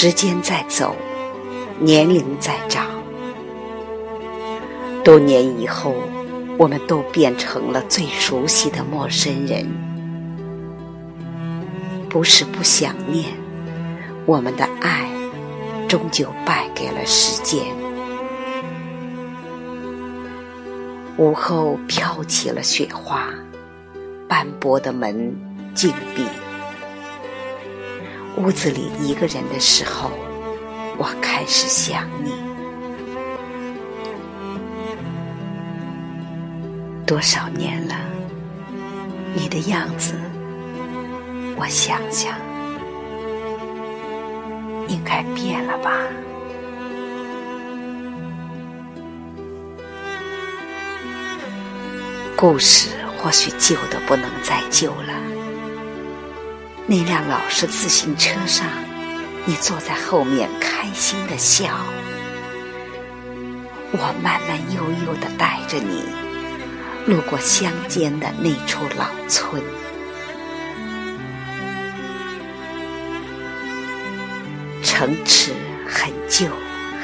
时间在走，年龄在长，多年以后，我们都变成了最熟悉的陌生人。不是不想念，我们的爱终究败给了时间。午后飘起了雪花，斑驳的门紧闭。屋子里一个人的时候，我开始想你。多少年了，你的样子，我想想，应该变了吧。故事或许旧的不能再旧了。那辆老式自行车上，你坐在后面开心的笑，我慢慢悠悠的带着你，路过乡间的那处老村。城池很旧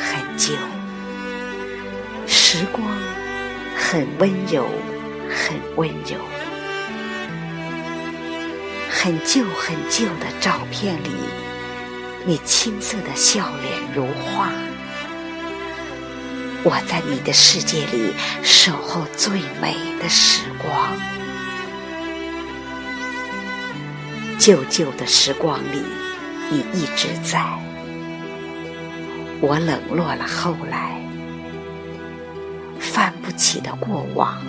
很旧，时光很温柔。很温柔，很旧很旧的照片里，你青涩的笑脸如画。我在你的世界里守候最美的时光。旧旧的时光里，你一直在。我冷落了后来，翻不起的过往。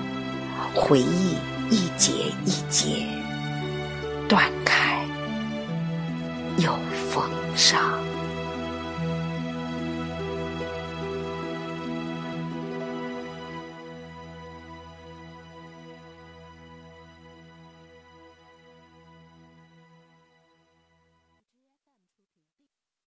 回忆一节一节断开，又缝上。